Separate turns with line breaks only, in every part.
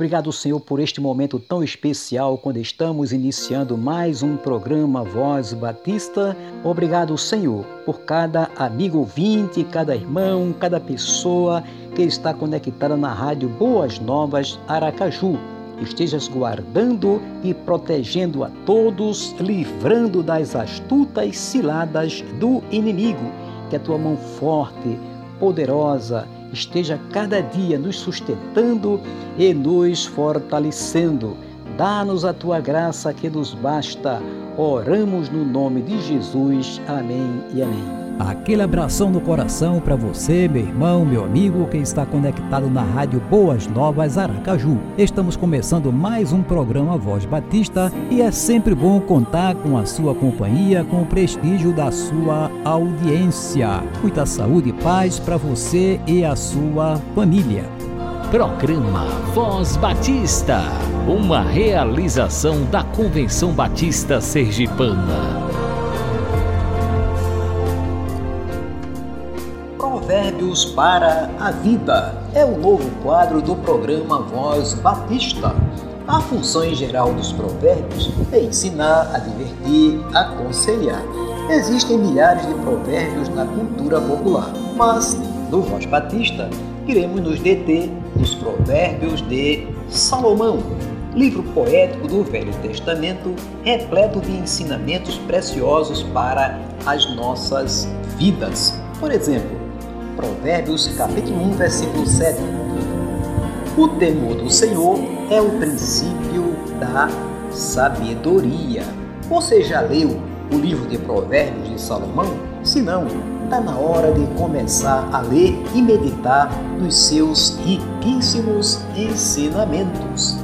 Obrigado, Senhor, por este momento tão especial quando estamos iniciando mais um programa Voz Batista. Obrigado, Senhor, por cada amigo ouvinte, cada irmão, cada pessoa que está conectada na rádio Boas Novas Aracaju. Estejas guardando e protegendo a todos, livrando das astutas ciladas do inimigo. Que a tua mão forte, poderosa, esteja cada dia nos sustentando e nos fortalecendo. Dá-nos a tua graça que nos basta. Oramos no nome de Jesus. Amém e amém.
Aquele abração no coração para você, meu irmão, meu amigo que está conectado na Rádio Boas Novas Aracaju. Estamos começando mais um programa Voz Batista e é sempre bom contar com a sua companhia, com o prestígio da sua audiência. Muita saúde e paz para você e a sua família.
Programa Voz Batista, uma realização da Convenção Batista Sergipana.
Provérbios para a Vida é o novo quadro do programa Voz Batista. A função em geral dos provérbios é ensinar, advertir, aconselhar. Existem milhares de provérbios na cultura popular, mas no Voz Batista iremos nos deter nos provérbios de Salomão, livro poético do Velho Testamento, repleto de ensinamentos preciosos para as nossas vidas. Por exemplo, Provérbios capítulo 1, versículo 7. O temor do Senhor é o princípio da sabedoria. Você já leu o livro de Provérbios de Salomão? Se não, está na hora de começar a ler e meditar nos seus riquíssimos ensinamentos.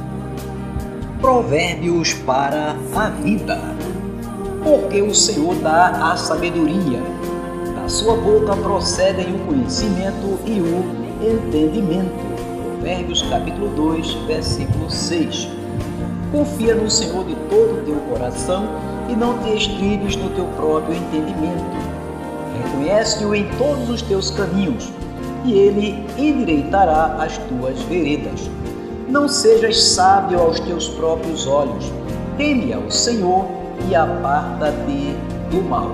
Provérbios para a vida. Porque o Senhor dá a sabedoria da sua boca procedem o conhecimento e o entendimento. Provérbios capítulo 2, versículo 6. Confia no Senhor de todo o teu coração e não te estribes no teu próprio entendimento. Reconhece-o em todos os teus caminhos e ele endireitará as tuas veredas. Não sejas sábio aos teus próprios olhos. Teme ao Senhor e aparta-te do mal.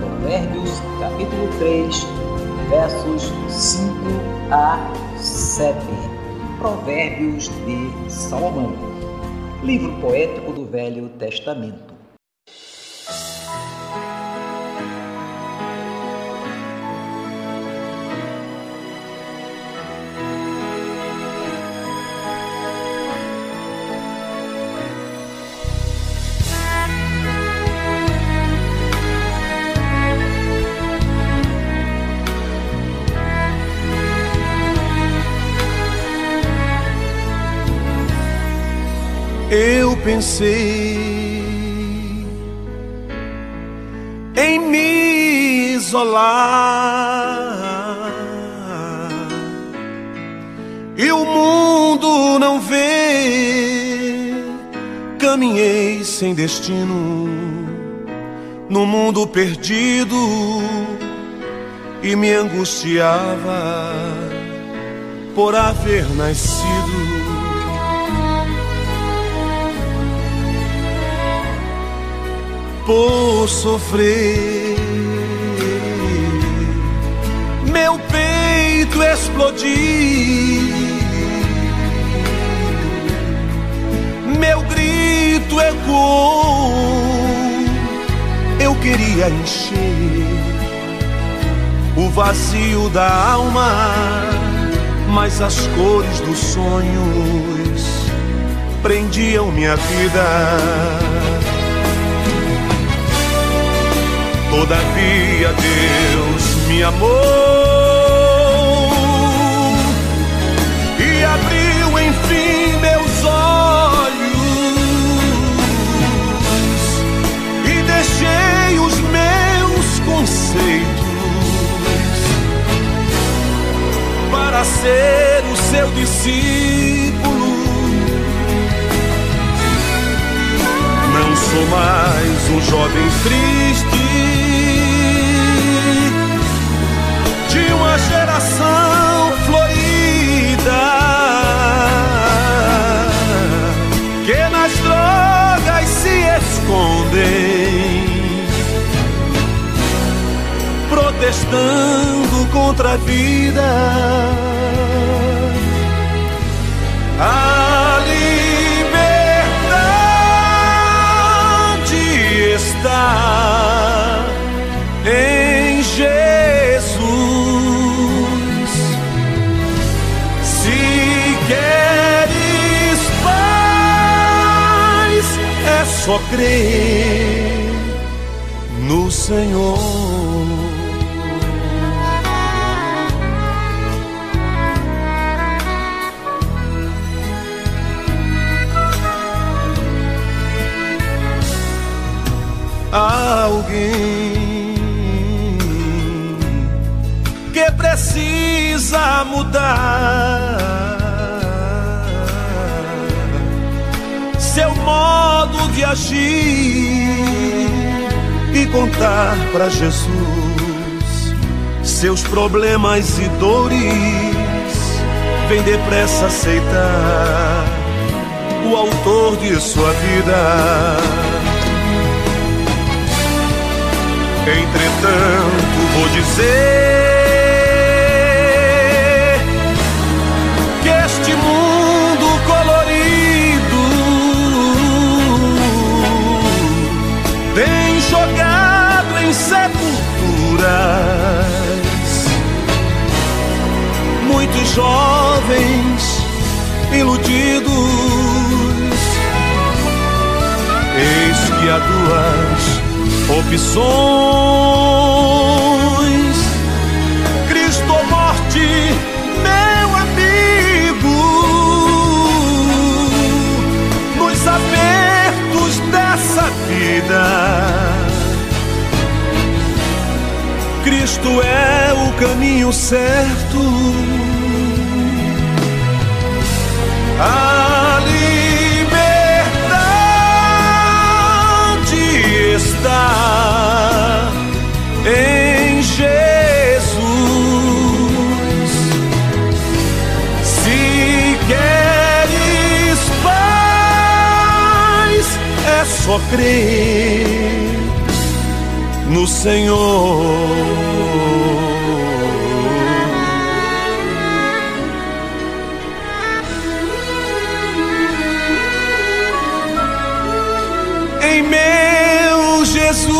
Provérbios, capítulo 3, versos 5 a 7. Provérbios de Salomão. Livro poético do Velho Testamento.
Pensei em me isolar. E o mundo não vê. Caminhei sem destino. No mundo perdido. E me angustiava por haver nascido por sofrer. Meu peito explodiu, meu grito ecoou. Eu queria encher o vazio da alma, mas as cores dos sonhos prendiam minha vida. Todavia Deus me amou queres paz, é só crer no Senhor. alguém que precisa mudar seu modo de agir e contar para Jesus seus problemas e dores. Vem depressa aceitar o autor de sua vida. Entretanto, vou dizer que este mundo jovens iludidos. Eis que há duas opções. Cristo ou morte, meu amigo, nos apertos dessa vida. Cristo é o caminho certo. A liberdade está em Jesus. Se queres paz, é só crer no Senhor. Jesus.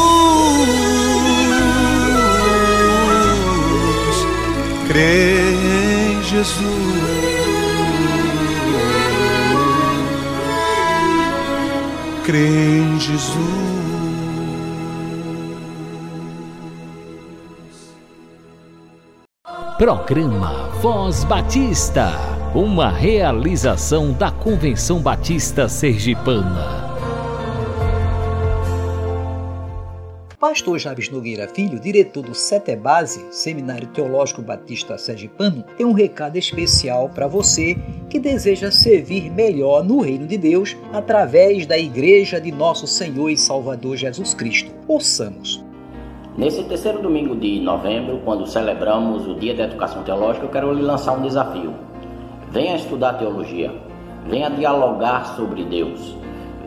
Crê em Jesus. Crê em Jesus.
Programa Voz Batista, uma realização da Convenção Batista Sergipana.
Pastor Javes Nogueira Filho, diretor do Setebase, Seminário Teológico Batista Sergipano, tem um recado especial para você que deseja servir melhor no reino de Deus através da Igreja de Nosso Senhor e Salvador Jesus Cristo. Ouçamos.
Nesse terceiro domingo de novembro, quando celebramos o Dia da Educação Teológica, eu quero lhe lançar um desafio. Venha estudar teologia, venha dialogar sobre Deus,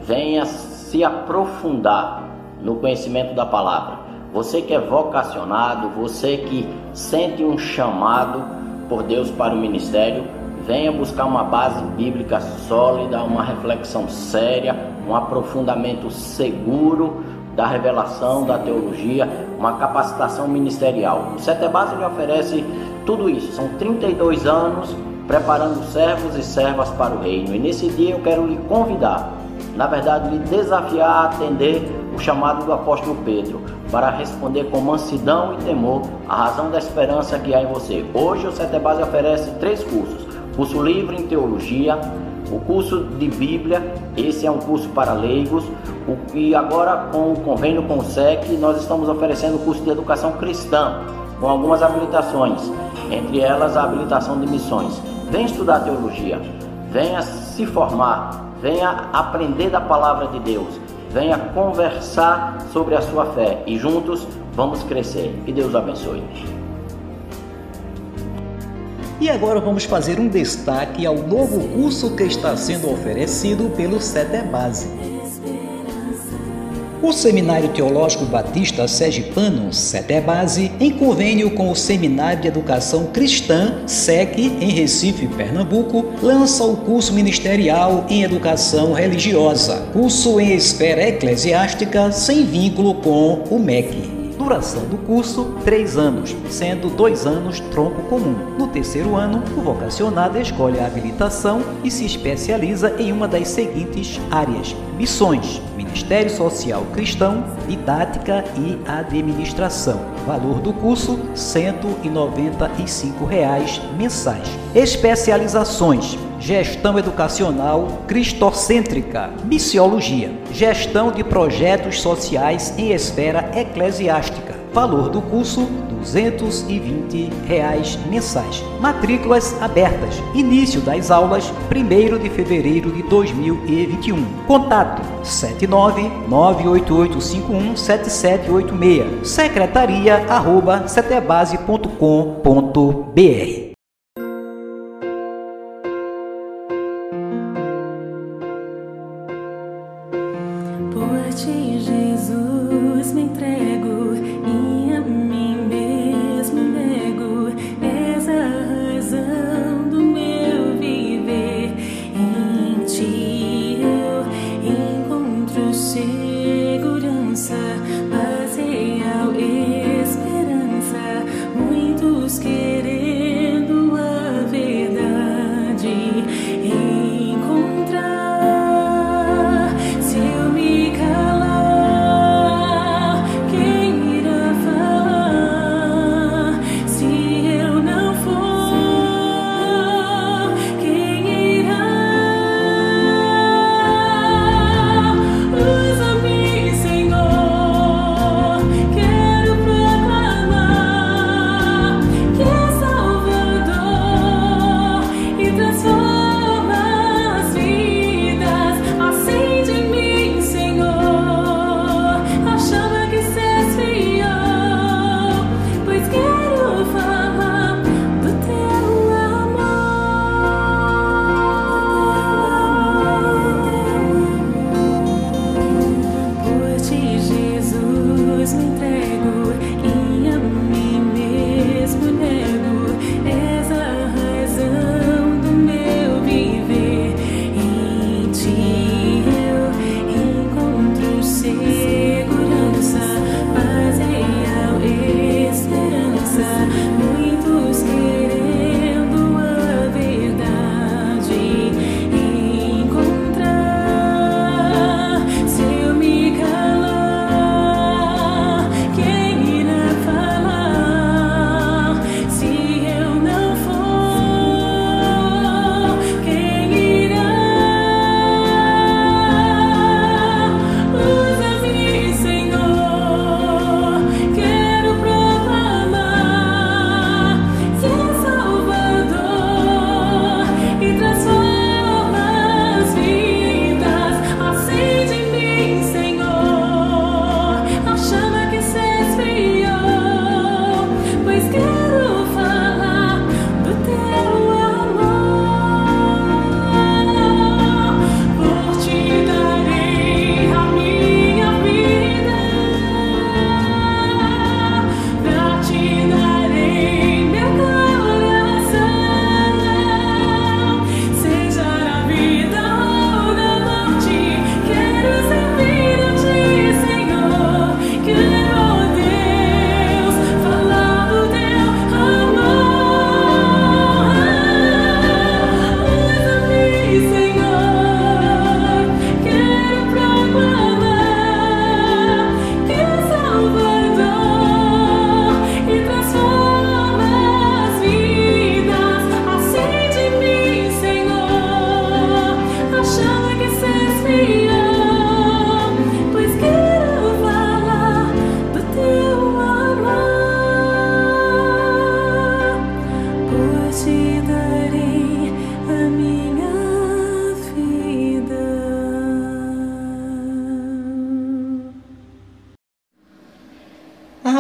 venha se aprofundar no conhecimento da palavra. Você que é vocacionado, você que sente um chamado por Deus para o ministério, venha buscar uma base bíblica sólida, uma reflexão séria, um aprofundamento seguro da revelação, da teologia, uma capacitação ministerial. O Setebase lhe oferece tudo isso. São 32 anos preparando servos e servas para o reino. E nesse dia eu quero lhe convidar, na verdade, lhe desafiar a atender o chamado do apóstolo Pedro para responder com mansidão e temor a razão da esperança que há em você. Hoje o Setebase oferece três cursos: curso livre em teologia, o curso de Bíblia, esse é um curso para leigos, e agora com o convênio com o SEC, nós estamos oferecendo o curso de educação cristã, com algumas habilitações, entre elas a habilitação de missões. Venha estudar teologia, venha se formar, venha aprender da palavra de Deus, venha conversar sobre a sua fé e juntos vamos crescer. Que Deus abençoe.
E agora vamos fazer um destaque ao novo curso que está sendo oferecido pelo Base. O Seminário Teológico Batista Sergipano, Base, em convênio com o Seminário de Educação Cristã, SEC, em Recife, Pernambuco, lança o curso ministerial em Educação Religiosa, curso em esfera eclesiástica sem vínculo com o MEC. Duração do curso: três anos, sendo dois anos tronco comum. No terceiro ano, o vocacionado escolhe a habilitação e se especializa em uma das seguintes áreas: missões, Ministério Social Cristão, Didática e Administração. Valor do curso: 195 reais mensais. Especializações: Gestão Educacional Cristocêntrica, Missiologia, Gestão de Projetos Sociais em Esfera Eclesiástica. Valor do curso: 220 reais mensais. Matrículas abertas. Início das aulas: 1 de fevereiro de 2021. Contato: 79988517786. Secretaria arroba setebase.com.br some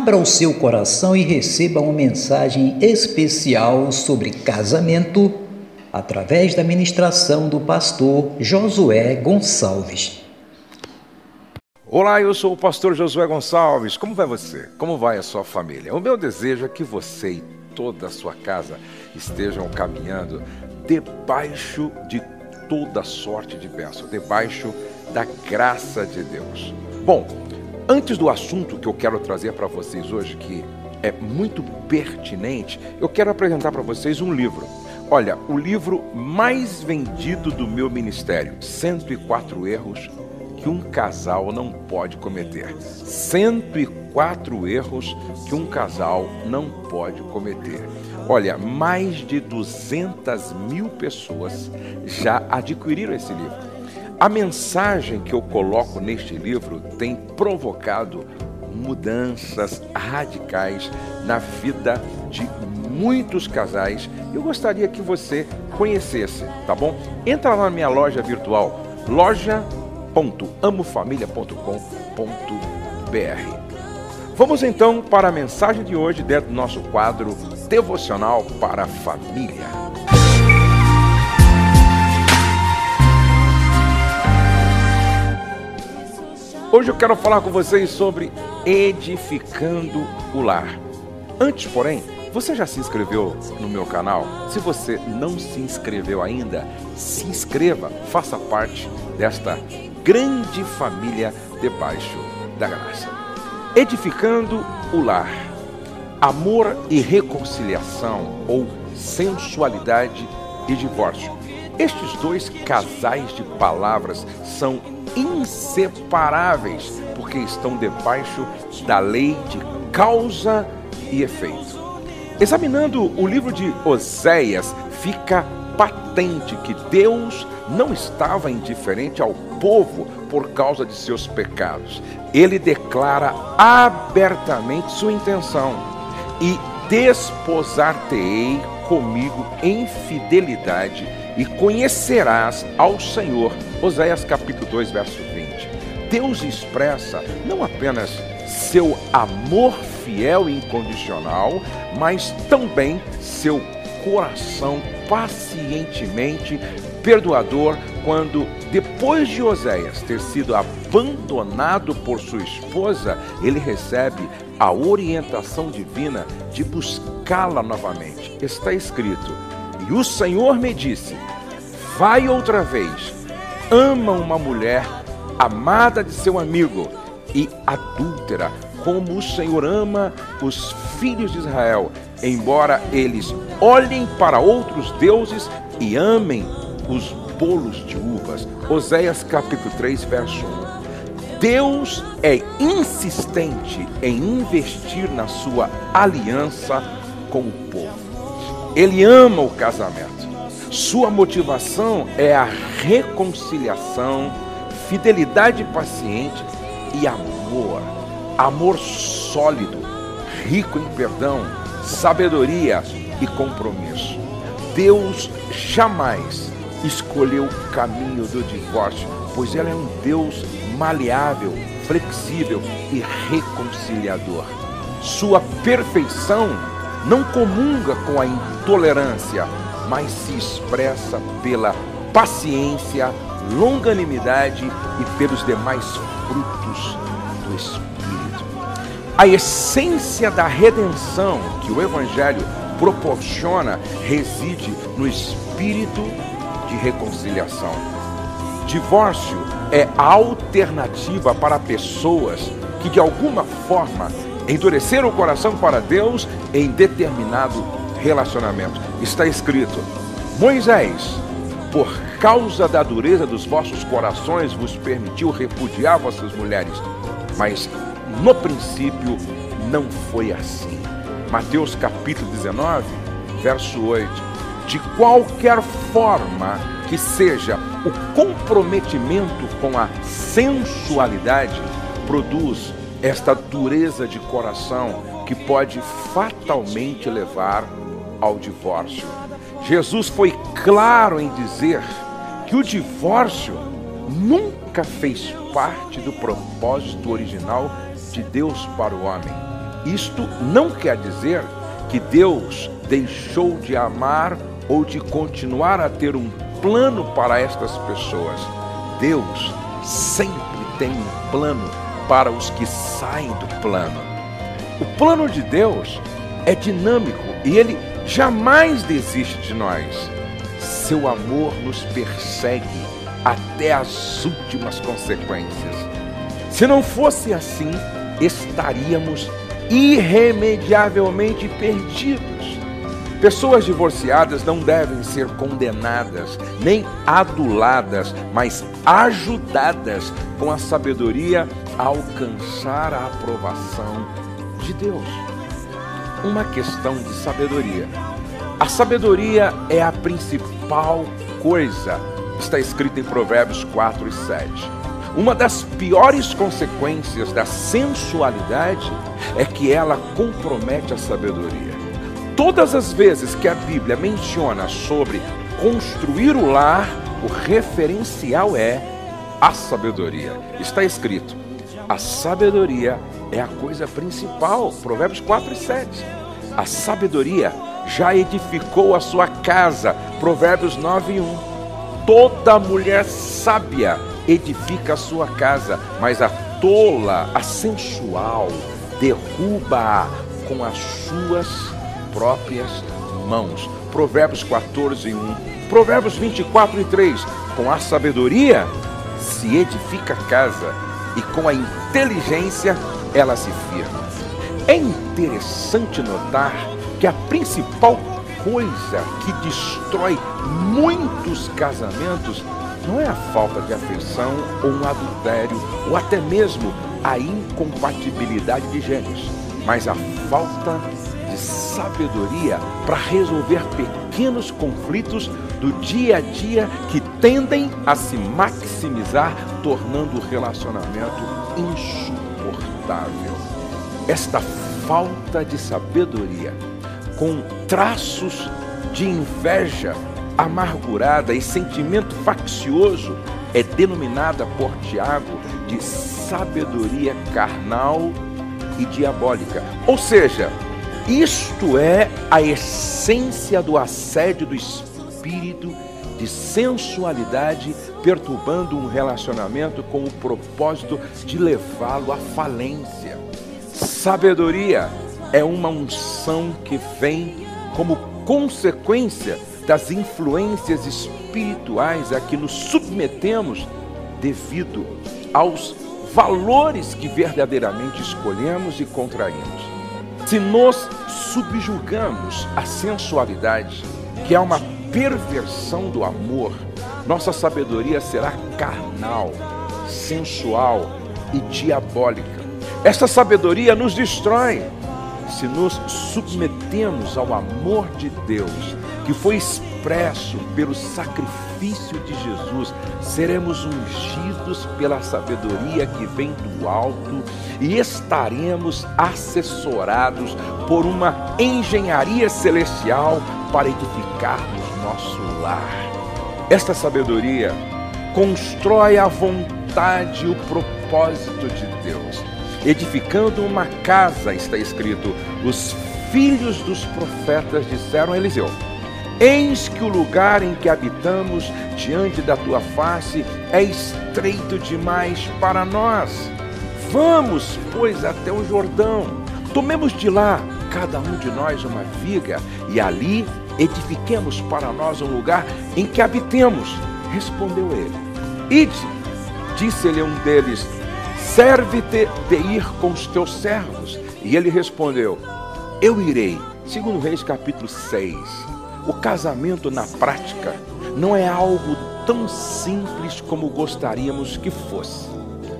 Abra o seu coração e receba uma mensagem especial sobre casamento através da ministração do pastor Josué Gonçalves.
Olá, eu sou o pastor Josué Gonçalves. Como vai você? Como vai a sua família? O meu desejo é que você e toda a sua casa estejam caminhando debaixo de toda sorte de bênção, debaixo da graça de Deus. Bom, antes do assunto que eu quero trazer para vocês hoje, que é muito pertinente, eu quero apresentar para vocês um livro. Olha, o livro mais vendido do meu ministério, 104 erros que um casal não pode cometer. 104 erros que um casal não pode cometer. Olha, mais de 200 mil pessoas já adquiriram esse livro. A mensagem que eu coloco neste livro tem provocado mudanças radicais na vida de muitos casais. Eu gostaria que você conhecesse, tá bom? Entra lá na minha loja virtual, loja.amofamilia.com.br. Vamos então para a mensagem de hoje dentro do nosso quadro devocional para a família. Hoje eu quero falar com vocês sobre edificando o lar. Antes, porém, você já se inscreveu no meu canal? Se você não se inscreveu ainda, se inscreva, faça parte desta grande família debaixo da graça. Edificando o lar amor e reconciliação ou sensualidade e divórcio. Estes dois casais de palavras são inseparáveis porque estão debaixo da lei de causa e efeito. Examinando o livro de Oséias, fica patente que Deus não estava indiferente ao povo por causa de seus pecados. Ele declara abertamente sua intenção e desposar-te-ei comigo em fidelidade e conhecerás ao Senhor. Oséias capítulo 2, verso 20. Deus expressa não apenas seu amor fiel e incondicional, mas também seu coração pacientemente perdoador quando, depois de Oséias ter sido abandonado por sua esposa, ele recebe a orientação divina de buscá-la novamente. Está escrito: E o Senhor me disse: Vai outra vez, ama uma mulher amada de seu amigo e adúltera, como o Senhor ama os filhos de Israel, embora eles olhem para outros deuses e amem os bolos de uvas. Oséias capítulo 3, verso 1. Deus é insistente em investir na sua aliança com o povo. Ele ama o casamento. Sua motivação é a reconciliação, fidelidade paciente e amor. Amor sólido, rico em perdão, sabedoria e compromisso. Deus jamais escolheu o caminho do divórcio, pois ela é um Deus maleável, flexível e reconciliador. Sua perfeição não comunga com a intolerância, mas se expressa pela paciência, longanimidade e pelos demais frutos do Espírito. A essência da redenção que o Evangelho proporciona reside no espírito de reconciliação. Divórcio é a alternativa para pessoas que de alguma forma endureceram o coração para Deus em determinado relacionamento. Está escrito: Moisés, por causa da dureza dos vossos corações, vos permitiu repudiar vossas mulheres. Mas no princípio não foi assim. Mateus capítulo 19, verso 8 de qualquer forma que seja o comprometimento com a sensualidade, produz esta dureza de coração que pode fatalmente levar ao divórcio. Jesus foi claro em dizer que o divórcio nunca fez parte do propósito original de Deus para o homem. Isto não quer dizer que Deus deixou de amar ou de continuar a ter um plano para estas pessoas. Deus sempre tem um plano para os que saem do plano. O plano de Deus é dinâmico e ele jamais desiste de nós. Seu amor nos persegue até as últimas consequências. Se não fosse assim, estaríamos irremediavelmente perdidos. Pessoas divorciadas não devem ser condenadas, nem aduladas, mas ajudadas com a sabedoria a alcançar a aprovação de Deus. Uma questão de sabedoria. A sabedoria é a principal coisa, está escrito em Provérbios 4 e 7. Uma das piores consequências da sensualidade é que ela compromete a sabedoria. Todas as vezes que a Bíblia menciona sobre construir o lar, o referencial é a sabedoria. Está escrito: a sabedoria é a coisa principal. Provérbios 4 e 7. A sabedoria já edificou a sua casa. Provérbios 9 e 1. Toda mulher sábia edifica a sua casa, mas a tola, a sensual, derruba com as suas próprias mãos. Provérbios 14 e 1. Provérbios 24 e 3. Com a sabedoria se edifica a casa e com a inteligência ela se firma. É interessante notar que a principal coisa que destrói muitos casamentos não é a falta de afeição ou um adultério ou até mesmo a incompatibilidade de gêneros, mas a falta de sabedoria para resolver pequenos conflitos do dia a dia que tendem a se maximizar, tornando o relacionamento insuportável. Esta falta de sabedoria, com traços de inveja amargurada e sentimento faccioso, é denominada por Tiago de sabedoria carnal e diabólica. Ou seja, isto é a essência do assédio do espírito de sensualidade perturbando um relacionamento com o propósito de levá-lo à falência. Sabedoria é uma unção que vem como consequência das influências espirituais a que nos submetemos devido aos valores que verdadeiramente escolhemos e contraímos. Se nós subjugamos a sensualidade, que é uma perversão do amor, nossa sabedoria será carnal, sensual e diabólica. Essa sabedoria nos destrói. Se nos submetemos ao amor de Deus, que foi expresso pelo sacrifício de Jesus, seremos ungidos pela sabedoria que vem do alto e estaremos assessorados por uma engenharia celestial para edificarmos nosso lar. Esta sabedoria constrói a vontade e o propósito de Deus. Edificando uma casa, está escrito, os filhos dos profetas disseram a Eliseu: Eis que o lugar em que habitamos diante da tua face é estreito demais para nós. Vamos, pois, até o Jordão. Tomemos de lá, cada um de nós, uma viga, e ali edifiquemos para nós um lugar em que habitemos. Respondeu ele. Ide, disse-lhe um deles, serve-te de ir com os teus servos. E ele respondeu, eu irei. Segundo Reis capítulo 6 o casamento na prática não é algo tão simples como gostaríamos que fosse.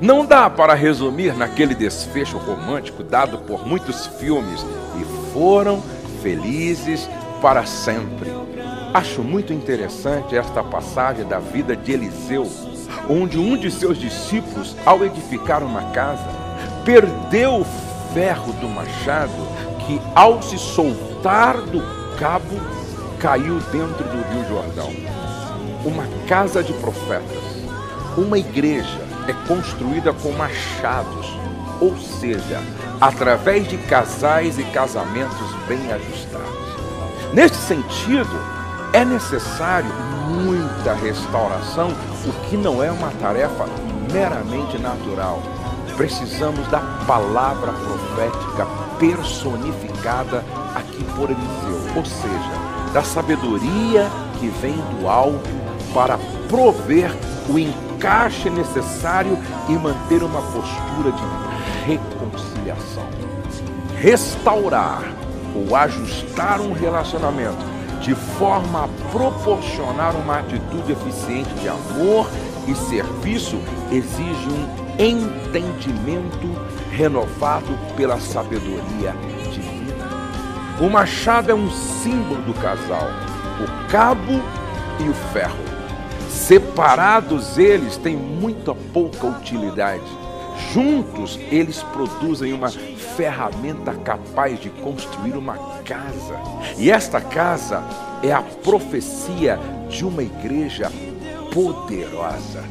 Não dá para resumir naquele desfecho romântico dado por muitos filmes e foram felizes para sempre. Acho muito interessante esta passagem da vida de Eliseu, onde um de seus discípulos, ao edificar uma casa, perdeu o ferro do machado que, ao se soltar do cabo, caiu dentro do Rio Jordão. Uma casa de profetas, uma igreja é construída com machados, ou seja, através de casais e casamentos bem ajustados. Neste sentido, é necessário muita restauração, o que não é uma tarefa meramente natural. Precisamos da palavra profética personificada aqui por Eliseu, ou seja, da sabedoria que vem do alto para prover o encaixe necessário e manter uma postura de reconciliação. Restaurar ou ajustar um relacionamento de forma a proporcionar uma atitude eficiente de amor e serviço exige um entendimento renovado pela sabedoria divina. O machado é um símbolo do casal, o cabo e o ferro. Separados eles têm muito pouca utilidade. Juntos eles produzem uma ferramenta capaz de construir uma casa. E esta casa é a profecia de uma igreja poderosa.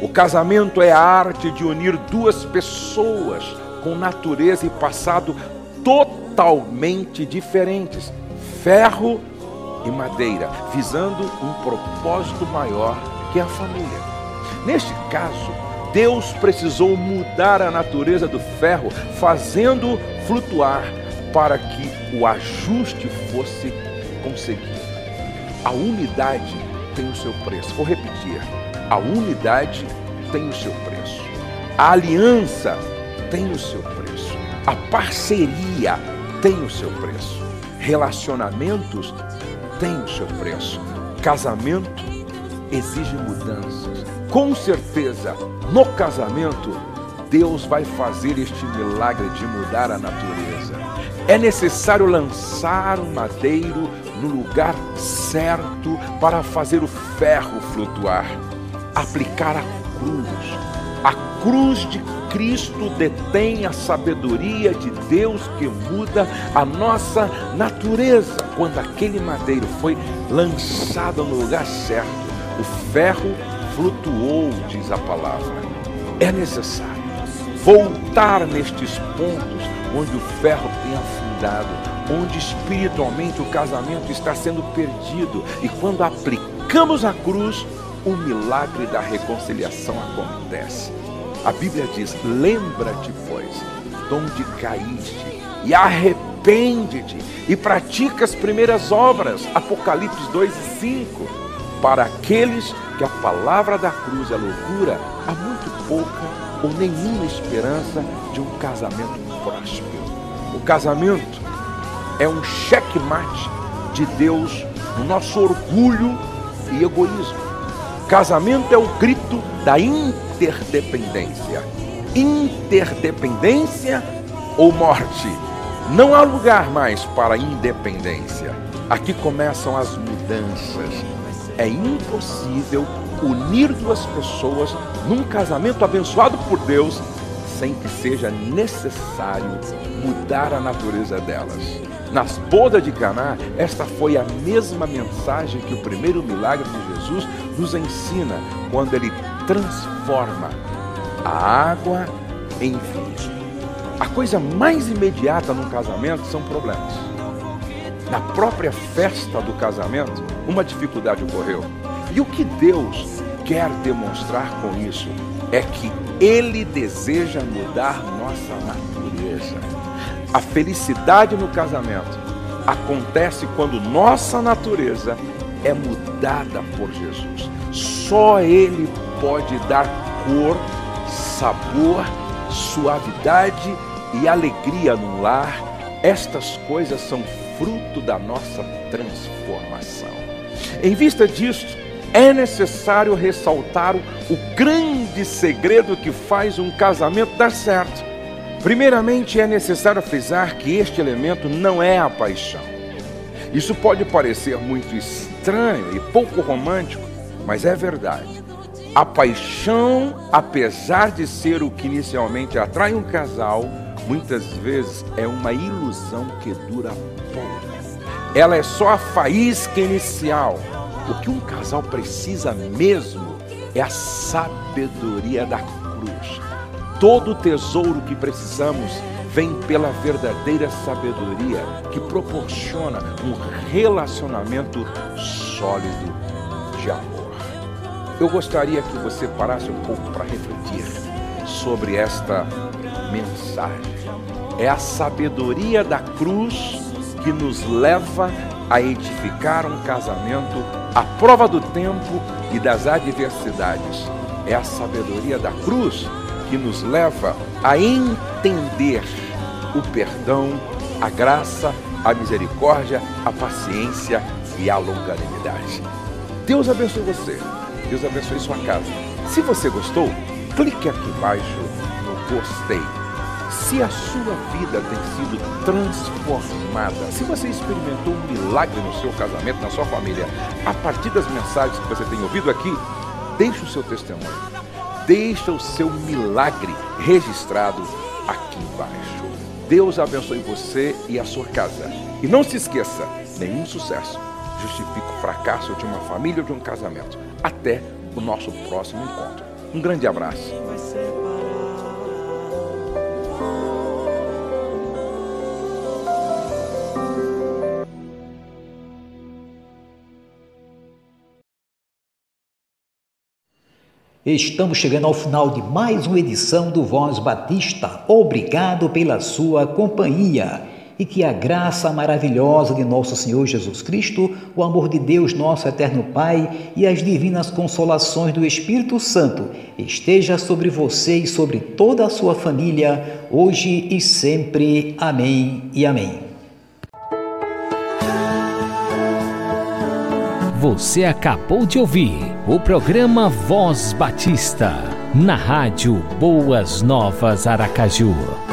O casamento é a arte de unir duas pessoas com natureza e passado totalmente diferentes, ferro e madeira, visando um propósito maior que a família. Neste caso, Deus precisou mudar a natureza do ferro, fazendo flutuar para que o ajuste fosse conseguido. A unidade tem o seu preço. Vou repetir. A unidade tem o seu preço. A aliança tem o seu preço. A parceria tem o seu preço. Relacionamentos têm o seu preço. Casamento exige mudanças. Com certeza, no casamento, Deus vai fazer este milagre de mudar a natureza. É necessário lançar o madeiro no lugar certo para fazer o ferro flutuar aplicar a cruz. A cruz de Cristo detém a sabedoria de Deus que muda a nossa natureza. Quando aquele madeiro foi lançado no lugar certo, o ferro flutuou, diz a palavra. É necessário voltar nestes pontos onde o ferro tem afundado, onde espiritualmente o casamento está sendo perdido. E quando aplicamos a cruz, o milagre da reconciliação acontece. A Bíblia diz: Lembra-te, pois, de onde caíste, e arrepende-te, e pratica as primeiras obras. Apocalipse 2 e 5. Para aqueles que a palavra da cruz é loucura, há muito pouca ou nenhuma esperança de um casamento próspero. O casamento é um checkmate de Deus no nosso orgulho e egoísmo. Casamento é o grito da interdependência. Interdependência ou morte. Não há lugar mais para independência. Aqui começam as mudanças. É impossível unir duas pessoas num casamento abençoado por Deus sem que seja necessário mudar a natureza delas. Nas bodas de Caná, esta foi a mesma mensagem que o primeiro milagre de Jesus nos ensina quando ele transforma a água em vinho. A coisa mais imediata num casamento são problemas. Na própria festa do casamento, uma dificuldade ocorreu. E o que Deus quer demonstrar com isso é que Ele deseja mudar nossa natureza. A felicidade no casamento acontece quando nossa natureza é mudada por Jesus. Só Ele pode dar cor, sabor, suavidade e alegria no lar. Estas coisas são fruto da nossa transformação. Em vista disto, é necessário ressaltar o grande segredo que faz um casamento dar certo. Primeiramente, é necessário frisar que este elemento não é a paixão. Isso pode parecer muito estranho e pouco romântico, mas é verdade. A paixão, apesar de ser o que inicialmente atrai um casal, muitas vezes é uma ilusão que dura pouco. Ela é só a faísca inicial. O que um casal precisa mesmo é a sabedoria da cruz. Todo o tesouro que precisamos vem pela verdadeira sabedoria que proporciona um relacionamento sólido de amor. Eu gostaria que você parasse um pouco para refletir sobre esta mensagem. É a sabedoria da cruz que nos leva a edificar um casamento à prova do tempo e das adversidades. É a sabedoria da cruz que nos leva a entender o perdão, a graça, a misericórdia, a paciência e a longanimidade. Deus abençoe você. Deus abençoe sua casa. Se você gostou, clique aqui embaixo no gostei. Se a sua vida tem sido transformada, se você experimentou um milagre no seu casamento, na sua família, a partir das mensagens que você tem ouvido aqui, deixe o seu testemunho. Deixe o seu milagre registrado aqui embaixo. Deus abençoe você e a sua casa. E não se esqueça, nenhum sucesso justifica o fracasso de uma família ou de um casamento. Até o nosso próximo encontro. Um grande abraço.
Estamos chegando ao final de mais uma edição do Voz Batista. Obrigado pela sua companhia e que a graça maravilhosa de nosso Senhor Jesus Cristo, o amor de Deus, nosso eterno Pai e as divinas consolações do Espírito Santo esteja sobre você e sobre toda a sua família, hoje e sempre. Amém e amém.
Você acabou de ouvir o programa Voz Batista, na rádio Boas Novas Aracaju